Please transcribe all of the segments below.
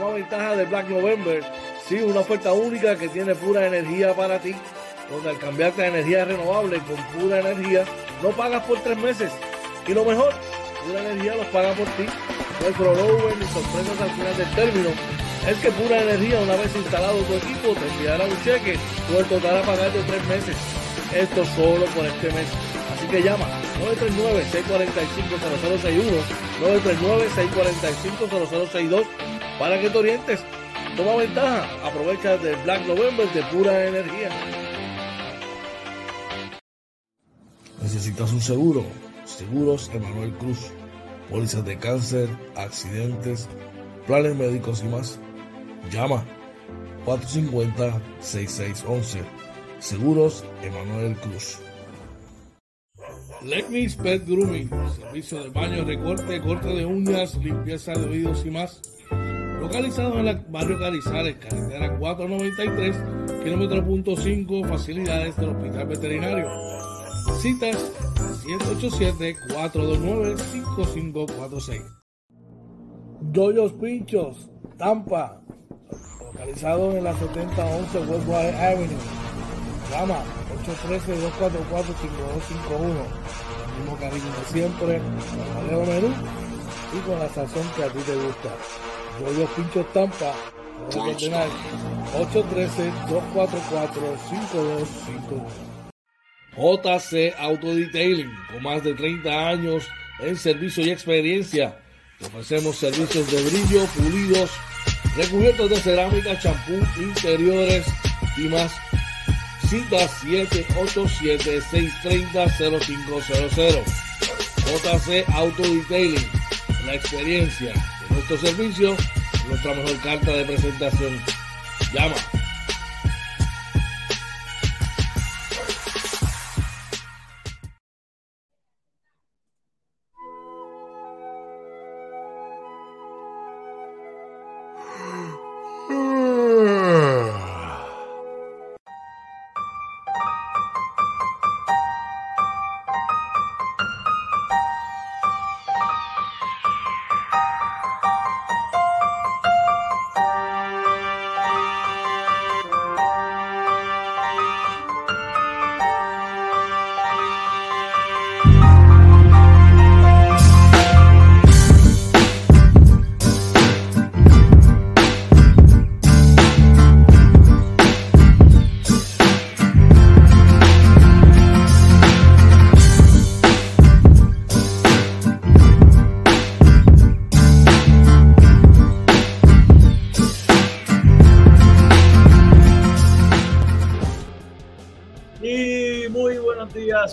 Toma ventaja de Black November. Sí, una oferta única que tiene pura energía para ti. Donde al cambiarte a energía renovable con pura energía, no pagas por tres meses. Y lo mejor, pura energía los paga por ti. No hay crossover ni sorpresas al final del término. Es que pura energía, una vez instalado tu equipo, te enviará un cheque o el total a pagar de tres meses. Esto solo por este mes. Así que llama 939-645-0061, 939-645-0062 para que te orientes. Toma ventaja, aprovecha del Black November de pura energía. ¿Necesitas un seguro? Seguros Emanuel Cruz. Pólizas de cáncer, accidentes, planes médicos y más. Llama 450-6611. Seguros Emanuel Cruz. Let Pet Grooming, servicio de baño, recorte, corte de uñas, limpieza de oídos y más. Localizado en el barrio Carizales, carretera 493, kilómetro punto 5, facilidades del Hospital Veterinario. Citas 787-429-5546. Doyos Pinchos, Tampa, localizado en la 7011 Westwater Avenue. Llama 813-244-5251. El mismo cariño de siempre, con Menú y con la sazón que a ti te gusta. Doyos Pinchos Tampa, 813-244-5251. JC Auto Detailing, con más de 30 años en servicio y experiencia. Ofrecemos servicios de brillo, pulidos, recubiertos de cerámica, champú, interiores y más. Cita 787-630-0500. JC Auto Detailing, la experiencia nuestro servicio, nuestra mejor carta de presentación. Llama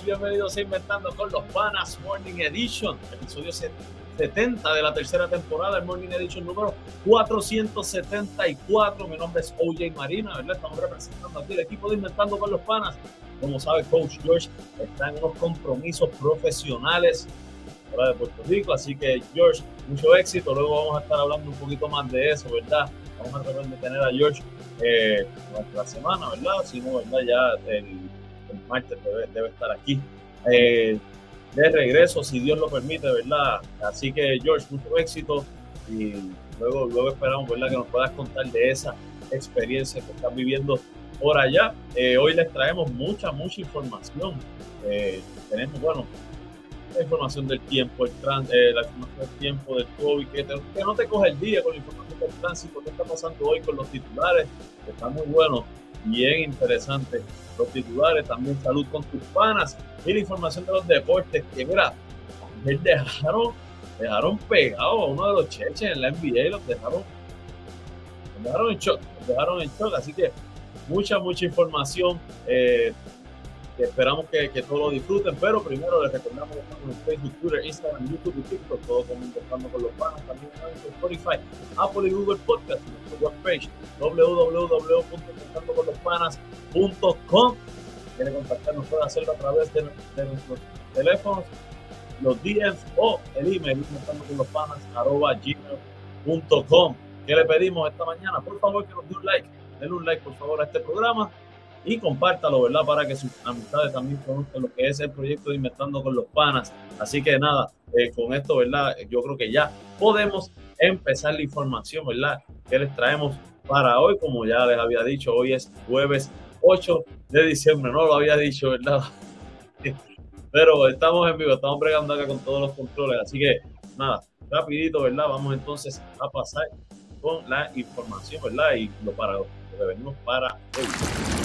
bienvenidos a Inventando con los Panas Morning Edition, episodio 70 de la tercera temporada, el Morning Edition número 474. Mi nombre es OJ Marina, ¿verdad? Estamos representando aquí el equipo de Inventando con los Panas. Como sabe, Coach George está en unos compromisos profesionales fuera de Puerto Rico, así que George, mucho éxito. Luego vamos a estar hablando un poquito más de eso, ¿verdad? Vamos a tratar de tener a George eh, durante la semana, ¿verdad? Si no, ¿verdad? Ya el martes debe, estar aquí. Eh, de regreso, si Dios lo permite, ¿verdad? Así que, George, mucho éxito y luego, luego esperamos, ¿verdad?, que nos puedas contar de esa experiencia que estás viviendo por allá. Eh, hoy les traemos mucha, mucha información. Eh, tenemos, bueno, la información del tiempo, el la información del tiempo, del COVID, que, no te coge el día con la información del tránsito, qué está pasando hoy con los titulares, está muy bueno bien interesante. Los titulares, también salud con tus panas y la información de los deportes, que mira, dejaron, dejaron pegado a uno de los cheches en la NBA y los dejaron, los dejaron en shock, dejaron en así que mucha, mucha información. Eh, esperamos que, que, todos lo disfruten, pero primero les recordamos que estamos en Facebook, Twitter, Instagram, YouTube y TikTok, todo como con los Panos, también en Spotify, Apple y Google Podcast, nuestra webpage www.inventandoconlospanas.com. Quieren contactarnos, puede hacerlo a través de, de, nuestros teléfonos, los DMs o el email inventandocolopanas.gmail.com. ¿Qué le pedimos esta mañana? Por favor, que nos dé un like, denle un like por favor a este programa y compártalo, ¿verdad? Para que sus amistades también conozcan lo que es el proyecto de Inventando con los Panas. Así que nada, eh, con esto, ¿verdad? Yo creo que ya podemos empezar la información, ¿verdad? Que les traemos para hoy, como ya les había dicho, hoy es jueves 8 de diciembre, no lo había dicho, ¿verdad? Pero estamos en vivo, estamos bregando acá con todos los controles, así que nada, rapidito, ¿verdad? Vamos entonces a pasar con la información, ¿verdad? Y lo para lo que venimos para hoy.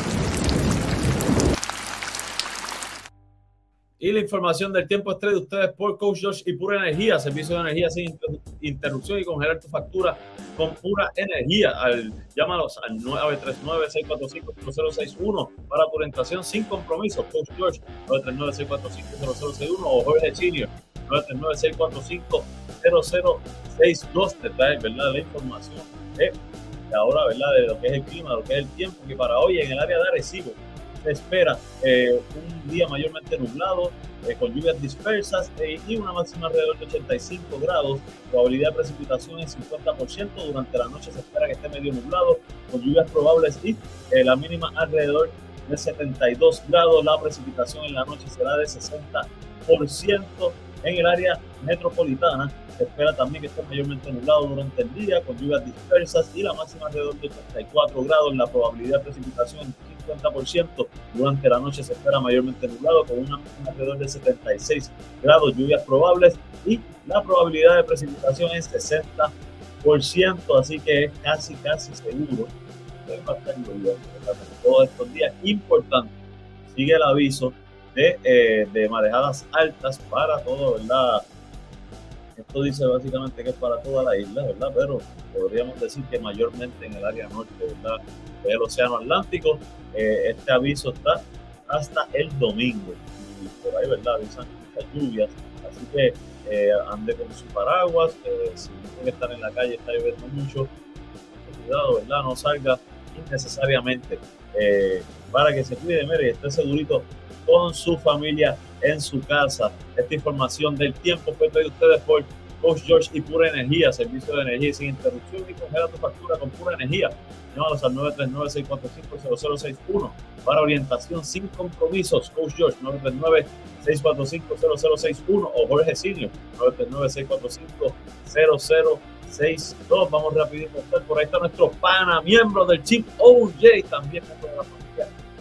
Y la información del tiempo estrella de ustedes por Coach Josh y Pura Energía, servicio de energía sin interrupción y congelar tu factura con pura energía. Al, llámalos al 939-645-0061 para tu orientación sin compromiso. Coach George, 939-645-0061 o Jorge Senior, 939-645-0062. Te trae, ¿verdad? La información de, ahora, ¿verdad? De lo que es el clima, de lo que es el tiempo, que para hoy en el área de Arecibo se espera eh, un día mayormente nublado, eh, con lluvias dispersas eh, y una máxima alrededor de 85 grados. Probabilidad de precipitación en 50%. Durante la noche se espera que esté medio nublado, con lluvias probables y la mínima alrededor de 72 grados. La precipitación en la noche será de 60% en el área metropolitana. Se espera también que esté mayormente nublado durante el día, con lluvias dispersas y la máxima alrededor de 84 grados. La probabilidad de precipitación 50%. Durante la noche se espera mayormente nublado con una alrededor de 76 grados, lluvias probables y la probabilidad de precipitación es 60%, así que es casi, casi seguro que va a estar todos estos días. Importante, sigue el aviso de, eh, de marejadas altas para todo, ¿verdad? Esto dice básicamente que es para toda la isla, ¿verdad? Pero podríamos decir que mayormente en el área norte, ¿verdad? Del Océano Atlántico. Eh, este aviso está hasta el domingo. Y por ahí, ¿verdad? Avisan muchas lluvias. Así que eh, ande con su paraguas. Eh, si tiene que estar en la calle, está lloviendo mucho. Cuidado, ¿verdad? No salga innecesariamente. para que se cuide, mire, esté segurito con su familia en su casa. Esta información del tiempo fue traída ustedes por Coach George y Pura Energía, servicio de energía sin interrupción y congela tu factura con pura energía. Llámalos al 939-645-0061 para orientación sin compromisos. Coach George, 939-645-0061 o Jorge Senior, 939-645-0062. Vamos rapidito. Por ahí está nuestro pana, miembro del Team OJ, también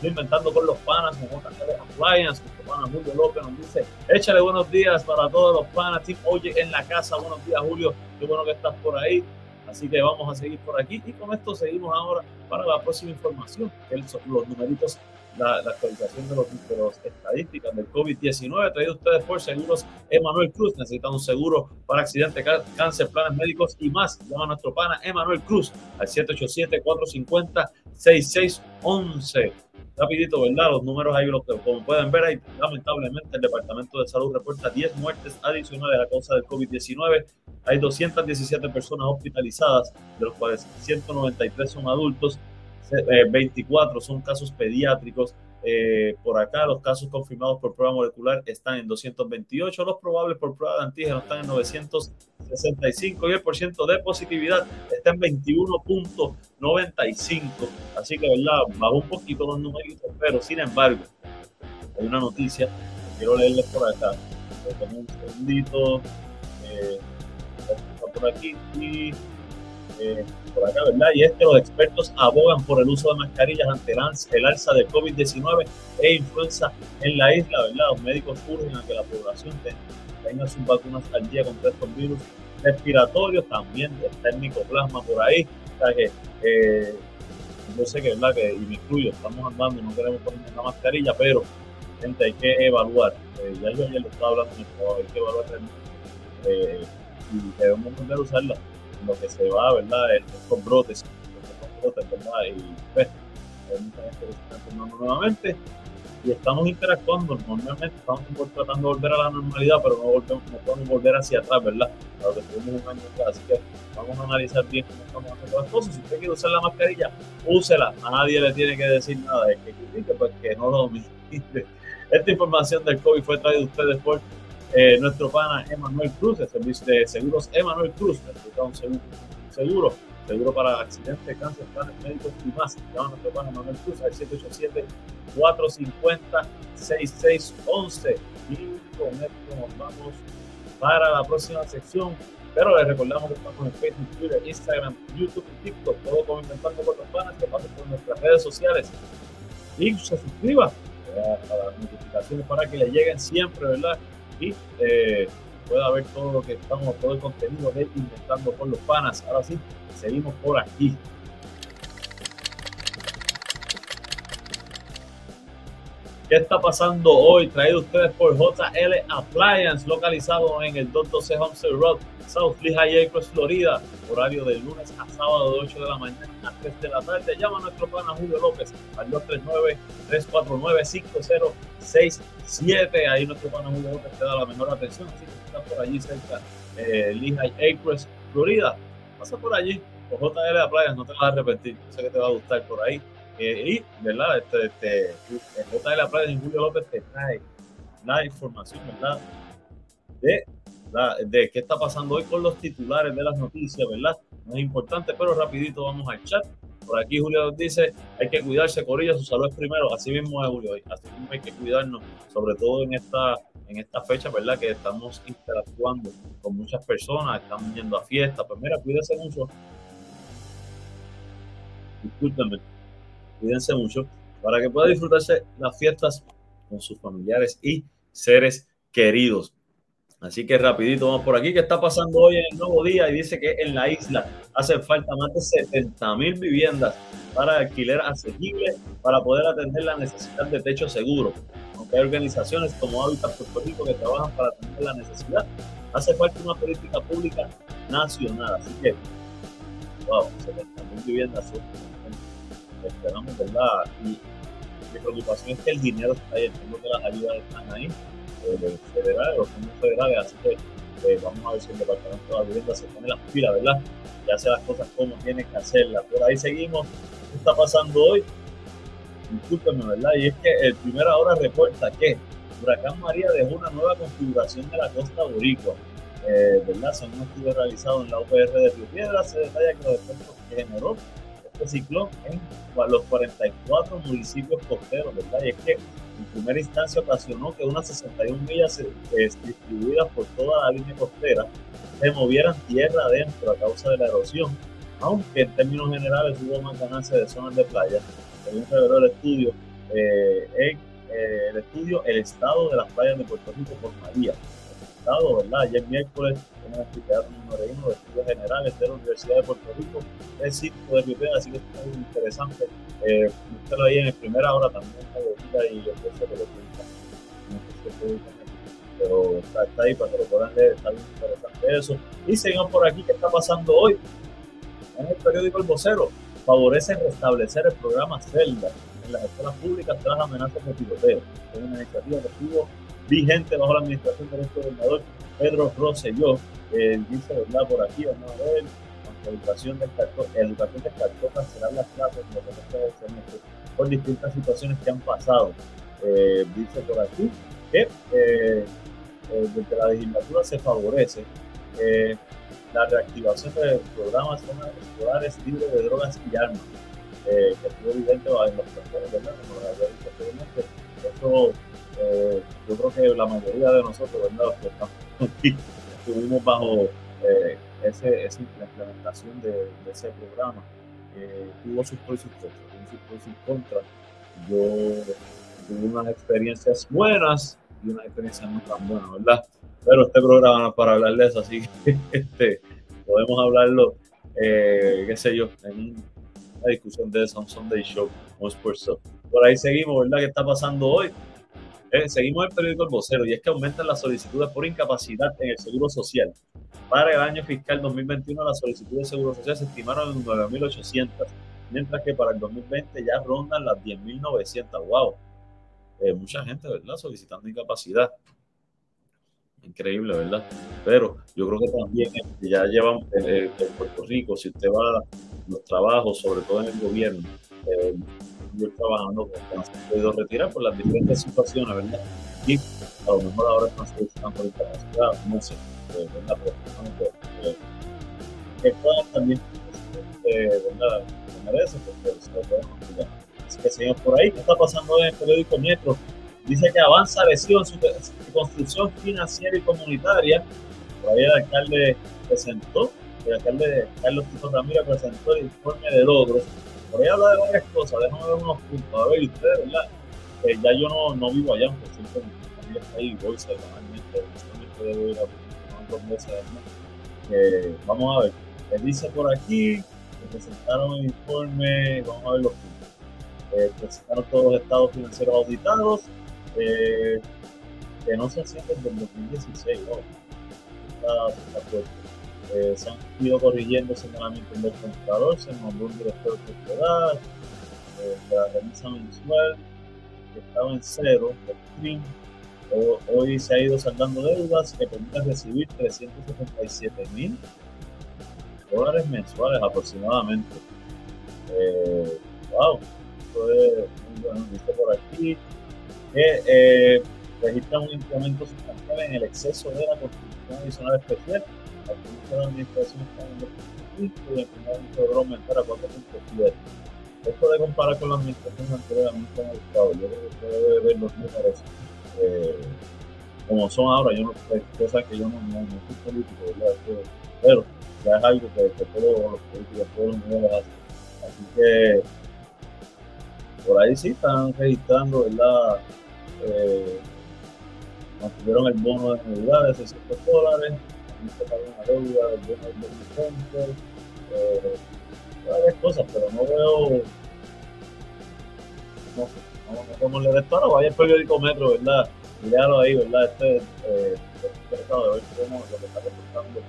de la familia Inventando con los panas, con JL Appliance, nuestro pana Julio López nos dice, échale buenos días para todos los panas, Team Oye en la casa, buenos días Julio, qué bueno que estás por ahí. Así que vamos a seguir por aquí y con esto seguimos ahora para la próxima información, que los numeritos, la, actualización de los, de estadísticas del COVID-19, traído ustedes por Seguros Emanuel Cruz. Necesitan un seguro para accidente, cáncer, planes médicos y más. Llama a nuestro pana Emanuel Cruz al 787-450-6611 rapidito, ¿verdad? Los números ahí, los, como pueden ver, ahí, lamentablemente el Departamento de Salud reporta 10 muertes adicionales a causa del COVID-19. Hay 217 personas hospitalizadas, de los cuales 193 son adultos, 24 eh, son casos pediátricos, eh, por acá los casos confirmados por prueba molecular están en 228, los probables por prueba de antígeno están en 965 y el porcentaje de positividad está en 21.95. Así que, ¿verdad? Bajó un poquito los numeritos, pero sin embargo, hay una noticia que quiero leerles por acá. un segundito. Eh, por aquí y eh, por acá, ¿verdad? Y es que los expertos abogan por el uso de mascarillas ante el alza de COVID-19 e influenza en la isla, ¿verdad? Los médicos urgen a que la población tenga sus vacunas al día contra estos virus respiratorios, también está el micoplasma por ahí, o sea que eh, yo sé que, ¿verdad? Que, y me incluyo, estamos andando, no queremos poner la mascarilla, pero gente, hay que evaluar, eh, ya yo ayer lo estaba hablando, hay que evaluar eh, y debemos volver a usarla lo que se va, ¿verdad? Estos brotes, brotes, ¿verdad? Y pues, hay mucha gente que se está nuevamente y estamos interactuando normalmente, estamos tratando de volver a la normalidad, pero no, volvemos, no podemos volver hacia atrás, ¿verdad? Lo que tuvimos un año atrás, así que vamos a analizar bien cómo estamos haciendo las cosas. Si usted quiere usar la mascarilla, úsela, a nadie le tiene que decir nada, es que critique, pues que no lo domine. Esta información del COVID fue traída a ustedes por eh, nuestro pana Emanuel Cruz, el servicio de seguros Emanuel Cruz, un seguro seguro, seguro para accidentes, cáncer, planes médicos y más. Llama a nuestro pana Manuel Cruz al 787-450-6611. Y con esto nos vamos para la próxima sección. Pero les recordamos que estamos en Facebook, Twitter, Instagram, YouTube y TikTok. Todo como Inventando con los Panas. Que pasen por nuestras redes sociales. Y se suscriba a las notificaciones para que le lleguen siempre, ¿verdad? Eh, pueda ver todo lo que estamos, todo el contenido de Inventando con los Panas. Ahora sí, seguimos por aquí. ¿Qué está pasando hoy? Traído ustedes por JL Appliance, localizado en el 212 Homestead Road, South Lehigh Acres, Florida. Horario de lunes a sábado de 8 de la mañana a 3 de la tarde. Llama a nuestro pana Julio López al 239-349-5067. Ahí nuestro pana Julio López te da la mejor atención. Así que está por allí cerca eh, Lehigh Acres, Florida. Pasa por allí, por JL Appliance, no te vas a arrepentir. Sé que te va a gustar por ahí. Eh, y, ¿verdad? Este, este, JL Appliance y Julio López te trae la información, ¿verdad? De de qué está pasando hoy con los titulares de las noticias, ¿verdad? No es importante, pero rapidito vamos al chat. Por aquí Julio nos dice, hay que cuidarse, Corilla, su salud es primero. Así mismo es Julio, así mismo hay que cuidarnos, sobre todo en esta, en esta fecha, ¿verdad? Que estamos interactuando con muchas personas, estamos yendo a fiestas. Pues mira, cuídense mucho. Discúlpenme, cuídense mucho para que pueda disfrutarse las fiestas con sus familiares y seres queridos. Así que rapidito vamos por aquí. ¿Qué está pasando hoy en el nuevo día? Y dice que en la isla hacen falta más de 70 mil viviendas para alquiler asequible para poder atender la necesidad de techo seguro. Aunque hay organizaciones como Hábitat Puerto Rico que trabajan para atender la necesidad, hace falta una política pública nacional. Así que, wow, 70 mil viviendas esperamos, ¿verdad? Y mi preocupación es que el dinero está ahí, entiendo que las ayudas están ahí federales, los fondos federales, así que eh, vamos a ver si el Departamento de la Vivienda se pone las pilas, ¿verdad? Y hace las cosas como tiene que hacerlas. Por ahí seguimos. ¿Qué está pasando hoy? Discúlpenme, ¿verdad? Y es que el Primera Hora reporta que Huracán María dejó una nueva configuración de la costa boricua. Eh, ¿verdad? Son un estudio realizado en la UPR de Río Piedra. Se detalla que los efectos que generó este ciclón en los 44 municipios costeros, ¿verdad? Y es que en primera instancia ocasionó que unas 61 millas eh, distribuidas por toda la línea costera se movieran tierra adentro a causa de la erosión, aunque en términos generales hubo más ganancia de zonas de playa. Según reveló el estudio, eh, en, eh, el estudio El estado de las playas de Puerto Rico por María. El estado, ¿verdad? Ayer miércoles, el número uno de estudios generales de la Universidad de Puerto Rico, el sitio de Ripeda, así que es muy interesante. Eh, ahí en la primera hora también y yo pienso que lo pero está, está, ahí para que lo puedan leer, está bien interesante eso. Y seguimos por aquí, ¿qué está pasando hoy? En el periódico El Vocero, favorece restablecer el programa CELDA en las escuelas públicas tras amenazas de tiroteo. Es una iniciativa que estuvo vigente bajo la administración del gobernador Pedro Rosselló. Eh, dice, ¿verdad? Por aquí, vamos a ver, la educación descartó, educación descartó cancelar las clases en los semestre por distintas situaciones que han pasado. Eh, dice por aquí que eh, eh, desde la legislatura se favorece la reactivación de programas escolares libres de drogas y armas, que estuvo evidente en los sectores, ¿verdad? Como lo había dicho anteriormente. Eso, yo creo que la mayoría de nosotros, ¿verdad? Los que estamos aquí, estuvimos bajo ese, esa implementación de, de ese programa. tuvo sus pros y sus y contras. Yo tuve unas experiencias buenas y unas experiencias no tan buenas, ¿verdad? Pero este programa es para hablar de eso, así que este, podemos hablarlo, eh, qué sé yo, en una discusión de Sam Sunday Show o Sports Por ahí seguimos, ¿verdad? ¿Qué está pasando hoy? Eh, seguimos el periódico El Vocero y es que aumentan las solicitudes por incapacidad en el Seguro Social. Para el año fiscal 2021 las solicitudes de Seguro Social se estimaron en 9.800 mientras que para el 2020 ya rondan las 10.900. ¡Wow! Eh, mucha gente, ¿verdad? Solicitando incapacidad. Increíble, ¿verdad? Pero yo creo que también este, ya llevan en Puerto Rico, si usted va a los trabajos, sobre todo en el gobierno, eh, yo trabajando con se han podido retirar por las diferentes situaciones, ¿verdad? Y a lo mejor ahora están solicitando incapacidad, no sé, eh, ¿verdad? Pero, que puedan también, eh, ¿verdad? Me merece, porque se lo pueden explicar. Así que seguimos por ahí. ¿Qué está pasando en el periódico Metro? Dice que avanza lesión su construcción financiera y comunitaria. Por ahí el alcalde presentó, el alcalde Carlos Tito Ramírez presentó el informe de logros. Por ahí habla de varias cosas, déjame ver unos puntos. A ver, ustedes, ¿verdad? Eh, ya yo no, no vivo allá, aunque siempre mi familia está ahí, voy semanalmente, solamente debo ir a dos meses eh, vamos a ver, él dice por aquí, presentaron el informe, vamos a ver los puntos. Eh, presentaron todos los estados financieros auditados, eh, que no se hacían desde el 2016, ¿no? está, está. Eh, se han ido corrigiendo señalamientos del computador, se nombró un director de propiedad, eh, la remesa mensual, que estaba en cero, el stream, hoy se ha ido saldando deudas que permiten recibir 377 mil dólares mensuales aproximadamente. Eh, wow, esto es bueno. Por aquí que registra un incremento sustancial en el exceso de la contribución adicional especial. La administración está en el 2.5 y aumentar a 4.7. Esto de comparar con la administración anterior a mí me ha gustado. Yo creo que usted debe ver los números eh, como son ahora. Yo no, cosas que yo no, no, no soy político, ¿verdad? Pero ya es algo que, que todos los políticos, todos los niveles hacen. Así que por ahí sí están registrando, ¿verdad? Eh, mantuvieron el bono de Navidad de 600 dólares, también se pagó una deuda del bono del Center, eh, varias cosas, pero no veo, no sé, no, no cómo le restaura, vaya el periódico Metro, ¿verdad? Míralo ahí, ¿verdad? Este, eh, de ver cómo lo que está reportando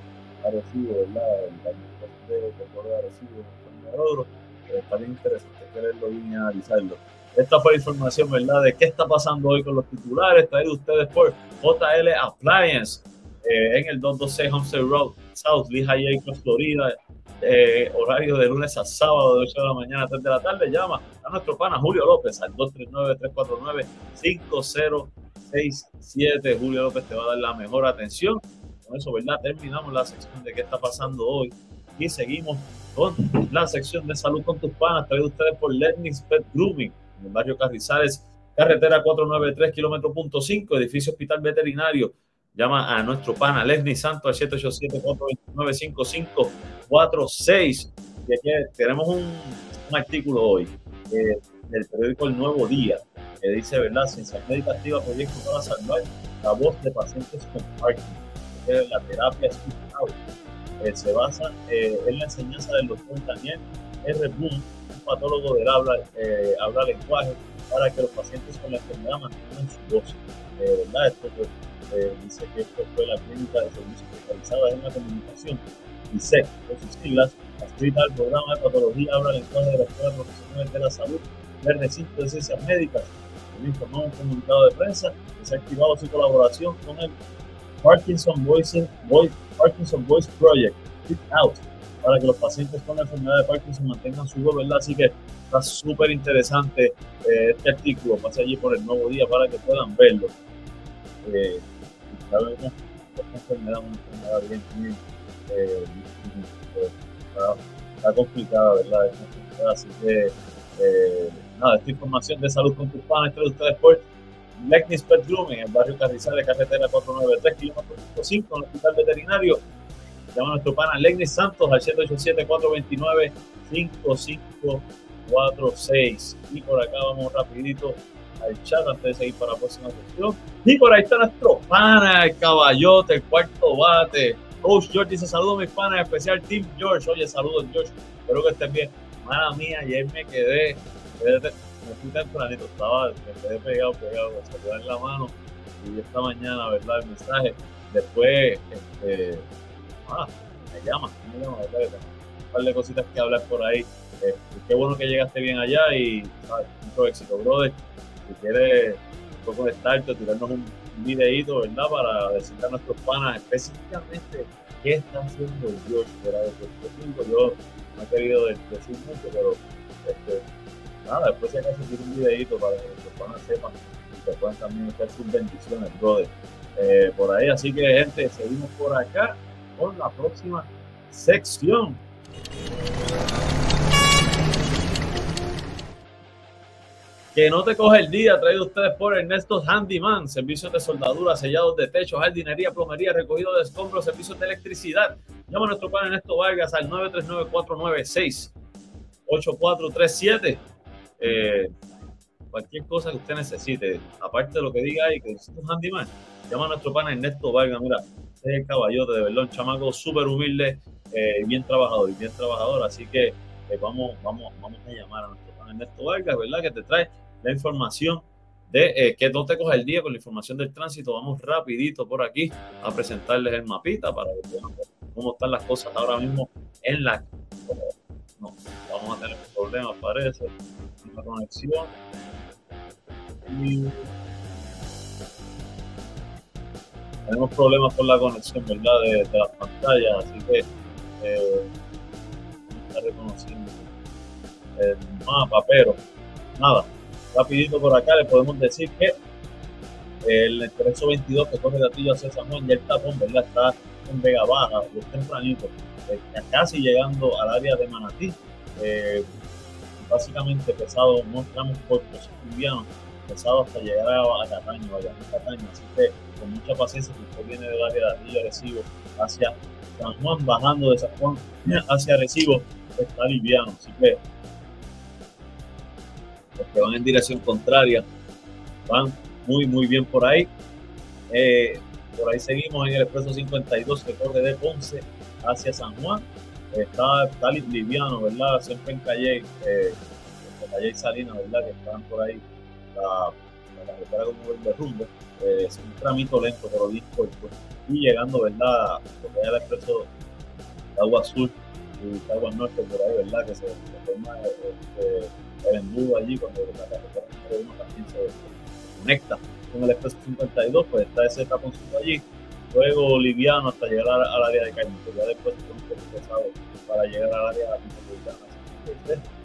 Arecibo, ¿verdad? Administración de, de, de Arecibo, de Oro, eh, está bien interesante quererlo bien analizarlo. Esta fue la información, ¿verdad? De qué está pasando hoy con los titulares, traído ustedes por JL Appliance eh, en el 226 Homestead Road, South Lehigh Acres, Florida. Eh, horario de lunes a sábado de 8 de la mañana a 3 de la tarde. Llama a nuestro pana Julio López al 239-349-5067. Julio López te va a dar la mejor atención. Con eso, ¿verdad? Terminamos la sección de qué está pasando hoy y seguimos con la sección de salud con tus panas, traído ustedes por Letnix Pet Grooming, en el barrio Carrizales, carretera 493, kilómetro punto 5, edificio hospital veterinario. Llama a nuestro pana Leslie Santos al 787-429-5546. Y aquí tenemos un, un artículo hoy eh, del periódico El Nuevo Día que dice, ¿verdad? Ciencia médica activa proyecto para salvar la voz de pacientes con Parkinson. La terapia es eh, se basa eh, en la enseñanza del doctor Daniel R. Boone, un patólogo del habla, eh, habla lenguaje, para que los pacientes con la enfermedad mantengan su voz. ¿verdad? Esto pues, dice que esto fue la clínica de servicios especializados en la comunicación, ISEC, por sus siglas, adscrita al programa de patología habla lenguaje de la Escuela Profesional de la Salud del Recinto de Ciencias Médicas. informó un comunicado de prensa que se ha activado su colaboración con el Parkinson Voice, Voice, Parkinson Voice Project, Fit Out, para que los pacientes con la enfermedad de Parkinson mantengan su voz, ¿verdad? Así que está súper interesante eh, este artículo. Pase allí por el nuevo día para que puedan verlo. Eh, ¿sabes? Esta enfermedad enfermedad eh, está, complicada, ¿verdad? Así que, eh, nada, esta información de salud con tus panes, de ustedes por Lexnis Pet Grooming, en el barrio Carrizales, carretera 493, kilómetro 5, en el hospital veterinario. Llama a nuestro pana Lexnis Santos al 787-429-5546. Y por acá vamos rapidito al chat antes de seguir para la próxima sesión. Y por ahí está nuestro pana, el caballote, el cuarto bate. Coach George dice saludos mis panas, especial Team George. Oye, saludos George, espero que estés bien. Mala mía, ayer me quedé, me fui tempranito, estaba, me quedé pegado, pegado, me en la mano y esta mañana, ¿verdad? El mensaje. Después, este, ah, me llama, me llama. Un par de cositas que hablar por ahí. Eh, qué bueno que llegaste bien allá y ¿sabes? mucho éxito, brother. Si quieres un poco de start, tirarnos un, videito, ¿verdad? Para decirle a nuestros panas específicamente qué está haciendo George fuera de Puerto. Yo no he querido decir mucho, pero este, nada, después si acaso tiene un videito para que los panas sepan y que puedan también hacer sus bendiciones, brother. Eh, por ahí, así que gente, seguimos por acá con la próxima sección. Que no te coge el día, traído ustedes por Ernesto Handyman, servicios de soldadura, sellados de techo, jardinería, plomería, recogido de escombros, servicios de electricidad. Llama a nuestro pan Ernesto Vargas al 939-496-8437. Eh, cualquier cosa que usted necesite, aparte de lo que diga ahí, que es un handyman, llama a nuestro pan Ernesto Vargas. Mira, es el caballote, de verdad, un chamaco súper humilde, eh, bien trabajador y bien trabajador. Así que eh, vamos, vamos, vamos a llamar a nuestro pan Ernesto Vargas, ¿verdad? Que te trae la información de eh, que no te coge el día con la información del tránsito. Vamos rapidito por aquí a presentarles el mapita para ver cómo están las cosas ahora mismo en la... No, vamos a tener problemas, parece, la conexión. Y tenemos problemas con la conexión, ¿verdad? De, de las pantallas, así que eh, está reconociendo el mapa, pero nada, rapidito por acá le podemos decir que el expreso 22 que corre de Atillo hacia San Juan, ya el tapón, ¿verdad? Está en Vega Baja, es tempranito, eh, casi llegando al área de Manatí. Eh, básicamente pesado, no tramos cortos, livianos, pesado hasta llegar a, Cataño, a Cataño. Así que con mucha paciencia, si usted viene del área de Atillo Recibo hacia San Juan, bajando de San Juan hacia Recibo, está liviano. Así que que van en dirección contraria van muy, muy bien por ahí. Eh, por ahí seguimos en el expreso 52 que corre de Ponce hacia San Juan. Está, está liviano, ¿verdad? Siempre en calle, eh, en calle y Salinas, ¿verdad? Que están por ahí la, la carretera como el derrumbe. Eh, es un tramito lento, pero bien corto. Y llegando, ¿verdad? Porque hay el expreso de Agua Azul y Agua Norte por ahí, ¿verdad? Que se, se forma este, el embudo allí cuando la carretera número uno también se conecta con el expreso 52, pues está ese taponcito allí. Luego liviano hasta llegar al, área de Cañito, ya después un poco pesado para llegar al área metropolitana.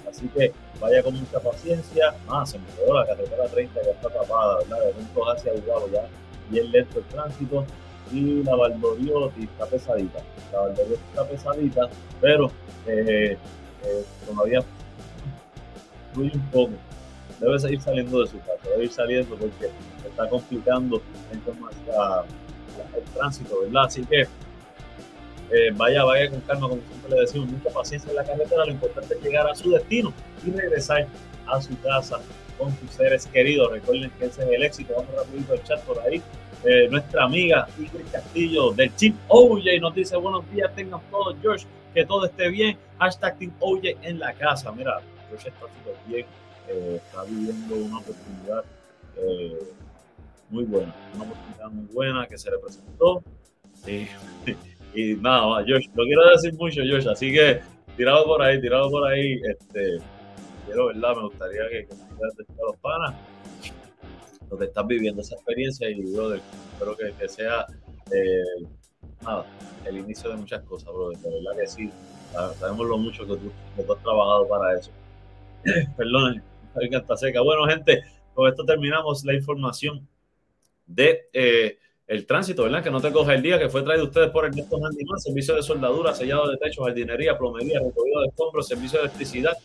Así que vaya con mucha paciencia. Ah, se me quedó la carretera 30 ya está tapada, ¿verdad? De punto hacia Uruguay ya bien lento el tránsito. Y la Valdoriotti está pesadita. La Valdoriotti está pesadita, pero eh, eh, todavía un poco. Debe seguir saliendo de su casa, debe ir saliendo porque está complicando entonces la, el tránsito, ¿verdad? Así que eh, vaya, vaya con calma, como siempre le decimos, mucha paciencia en la carretera. Lo importante es llegar a su destino y regresar a su casa con sus seres queridos. Recuerden que ese es el éxito. Vamos rapidito el chat por ahí. Eh, nuestra amiga Ingrid Castillo del Team OJ nos dice buenos días, tengan todos, George, que todo esté bien. Hashtag Team OJ en la casa. Mira, George está súper bien, eh, está viviendo una oportunidad eh, muy buena, una oportunidad muy buena que se le presentó. Y, y nada, Josh, lo quiero decir mucho, Josh, así que tirado por ahí, tirado por ahí, este, quiero, ¿verdad? Me gustaría que, que me a los panas lo que estás viviendo, esa experiencia, y brother, espero que, que sea, eh, nada, el inicio de muchas cosas, brother, de verdad que sí, sabemos lo mucho que tú, que tú has trabajado para eso. Perdón, está seca. Bueno, gente, con esto terminamos la información de eh, el tránsito, ¿verdad? Que no te coge el día, que fue traído ustedes por Ernesto Handyman, servicio de soldadura, sellado de techos, jardinería, plomería, recogido de escombros, servicio de electricidad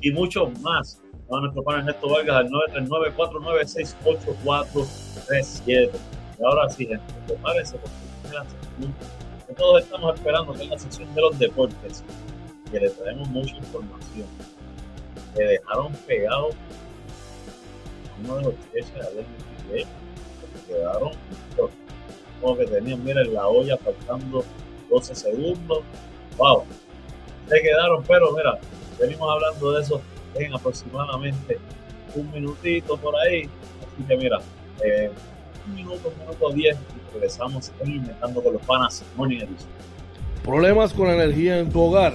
y mucho más. A nuestro pan Ernesto Vargas al 939-496-8437. Y ahora sí, gente, prepárense porque la sección que todos estamos esperando, que es la sección de los deportes, que le traemos mucha información. Le dejaron pegado uno de los sketches de Alex que quedaron como que tenían, miren, la olla faltando 12 segundos. ¡Wow! Se quedaron, pero mira, venimos hablando de eso en aproximadamente un minutito por ahí. Así que mira, eh, un minuto, un minuto diez y regresamos inventando con los panas Morning Edition. Problemas con la energía en tu hogar,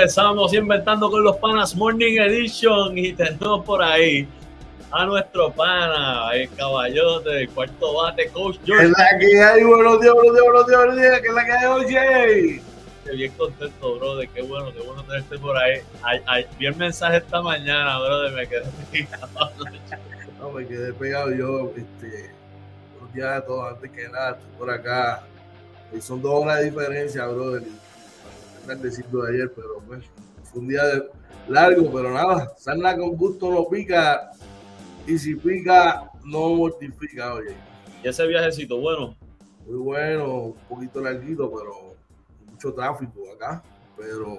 Regresamos inventando con los panas Morning Edition y tenemos por ahí a nuestro pana, el caballote, el cuarto bate, Coach George. Es la que hay, buenos días, buenos días, buenos días, buenos días, que es la que hay, oye. Bien contento, brother, qué bueno, qué bueno tenerte por ahí. Ay, ay, vi el mensaje esta mañana, brother, me quedé pegado. No, me quedé pegado yo, este, buenos días a todos, antes que nada, estoy por acá. Y son dos horas de diferencia, brother. y- tardecito de ayer, pero pues fue un día de- largo, pero nada, sarna con gusto no pica y si pica no mortifica, oye. Y ese viajecito, bueno, Muy bueno, un poquito larguito, pero mucho tráfico acá, pero,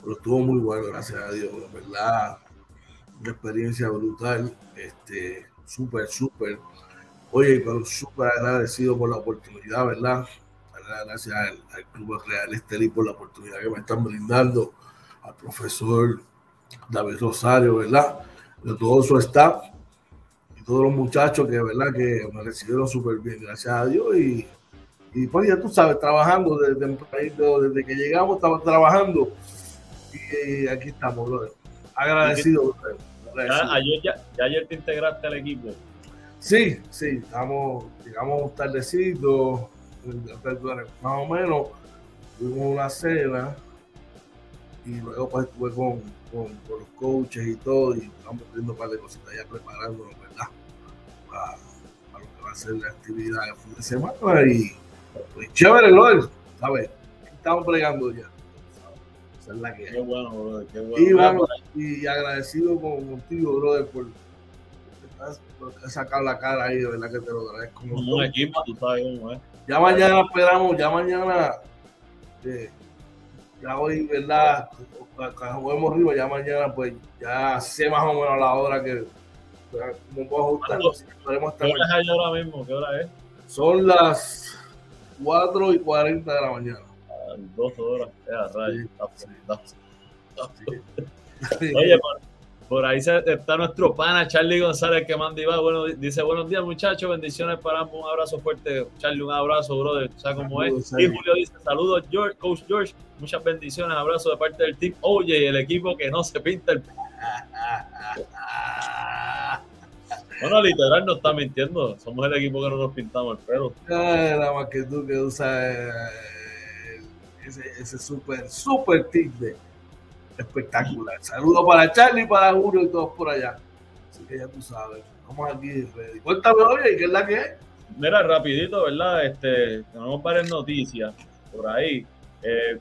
pero estuvo muy bueno, gracias a Dios, de verdad, una experiencia brutal, este, súper, súper, oye, pero súper agradecido por la oportunidad, ¿verdad? Gracias al, al Club Real Estelí por la oportunidad que me están brindando, al profesor David Rosario, ¿verdad? De todo su staff y todos los muchachos que, ¿verdad? Que me recibieron súper bien, gracias a Dios. Y, y pues ya tú sabes, trabajando desde desde que llegamos, estamos trabajando. Y, aquí estamos, brother. Agradecido, brother. Agradecido. ya, ayer, ya, ya ayer te integraste al equipo. Sí, sí, estamos, llegamos tardecito, más o menos, tuvimos una cena y luego pues estuve con, con, con los coaches y todo y estamos viendo un par de cositas ya preparándonos, ¿verdad? Para, para lo que va a ser la actividad de fin de semana y pues chévere, Lord, ¿sabes? Estamos bregando ya. Esa es la que Qué bueno, brother, qué bueno. Y, vamos, y agradecido con, contigo, brother, por, por sacar la cara ahí, de verdad que te lo agradezco. Como un equipo, tú sabes es. Ya mañana esperamos, ya mañana, eh, ya hoy, ¿verdad? Cuando juguemos arriba, ya mañana, pues ya sé más o menos la hora que, pues, como puedo ajustarlo, así que esperemos ¿Qué hora es ahora mismo? ¿Qué hora es? Son las 4 y 40 de la mañana. Ah, Dos horas. Ya, rayos. Sí, sí. Sí. Oye, por, por ahí está nuestro pana Charlie González que manda y va. Bueno, dice buenos días muchachos, bendiciones para ambos, un abrazo fuerte. Charlie, un abrazo, brother. ¿Sabes cómo es? Saludos, Y. Julio dice saludos, George, Coach George. Muchas bendiciones, abrazo de parte del team. Oye, el equipo que no se pinta el... Bueno, literal no está mintiendo. Somos el equipo que no nos pintamos el pelo. Ay, nada más que tú que usas ese, ese super, super tip de espectacular. Saludos para Charlie, para Julio y todos por allá. Así que ya tú sabes. Vamos aquí, ready. Cuéntame, oye, ¿qué es la que es? Mira, rapidito, ¿verdad? Este, tenemos varias noticias por ahí. Eh,